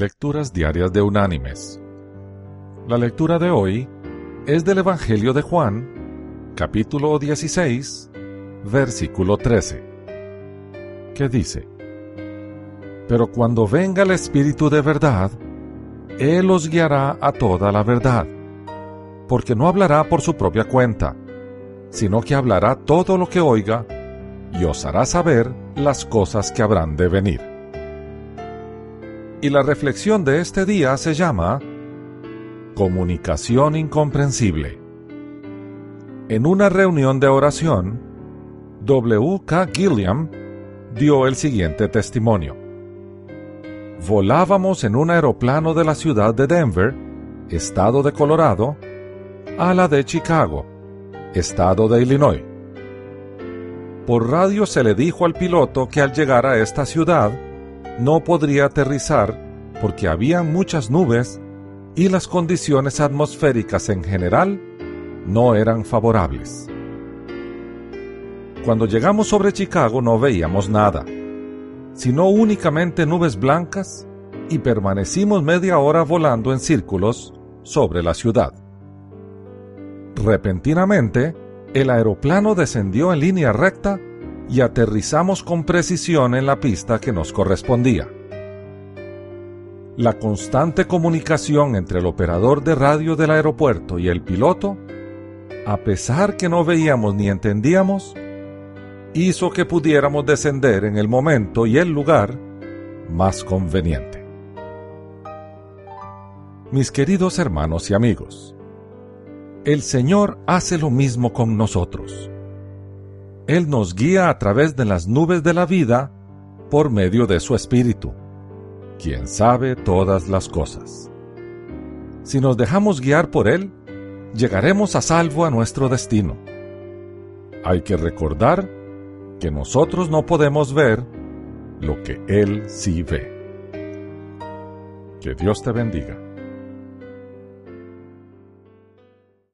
Lecturas Diarias de Unánimes. La lectura de hoy es del Evangelio de Juan, capítulo 16, versículo 13, que dice, Pero cuando venga el Espíritu de verdad, Él os guiará a toda la verdad, porque no hablará por su propia cuenta, sino que hablará todo lo que oiga y os hará saber las cosas que habrán de venir. Y la reflexión de este día se llama Comunicación incomprensible. En una reunión de oración, W. K. Gilliam dio el siguiente testimonio. Volábamos en un aeroplano de la ciudad de Denver, estado de Colorado, a la de Chicago, estado de Illinois. Por radio se le dijo al piloto que al llegar a esta ciudad no podría aterrizar porque había muchas nubes y las condiciones atmosféricas en general no eran favorables. Cuando llegamos sobre Chicago no veíamos nada, sino únicamente nubes blancas y permanecimos media hora volando en círculos sobre la ciudad. Repentinamente, el aeroplano descendió en línea recta y aterrizamos con precisión en la pista que nos correspondía. La constante comunicación entre el operador de radio del aeropuerto y el piloto, a pesar que no veíamos ni entendíamos, hizo que pudiéramos descender en el momento y el lugar más conveniente. Mis queridos hermanos y amigos, el Señor hace lo mismo con nosotros. Él nos guía a través de las nubes de la vida por medio de su Espíritu, quien sabe todas las cosas. Si nos dejamos guiar por Él, llegaremos a salvo a nuestro destino. Hay que recordar que nosotros no podemos ver lo que Él sí ve. Que Dios te bendiga.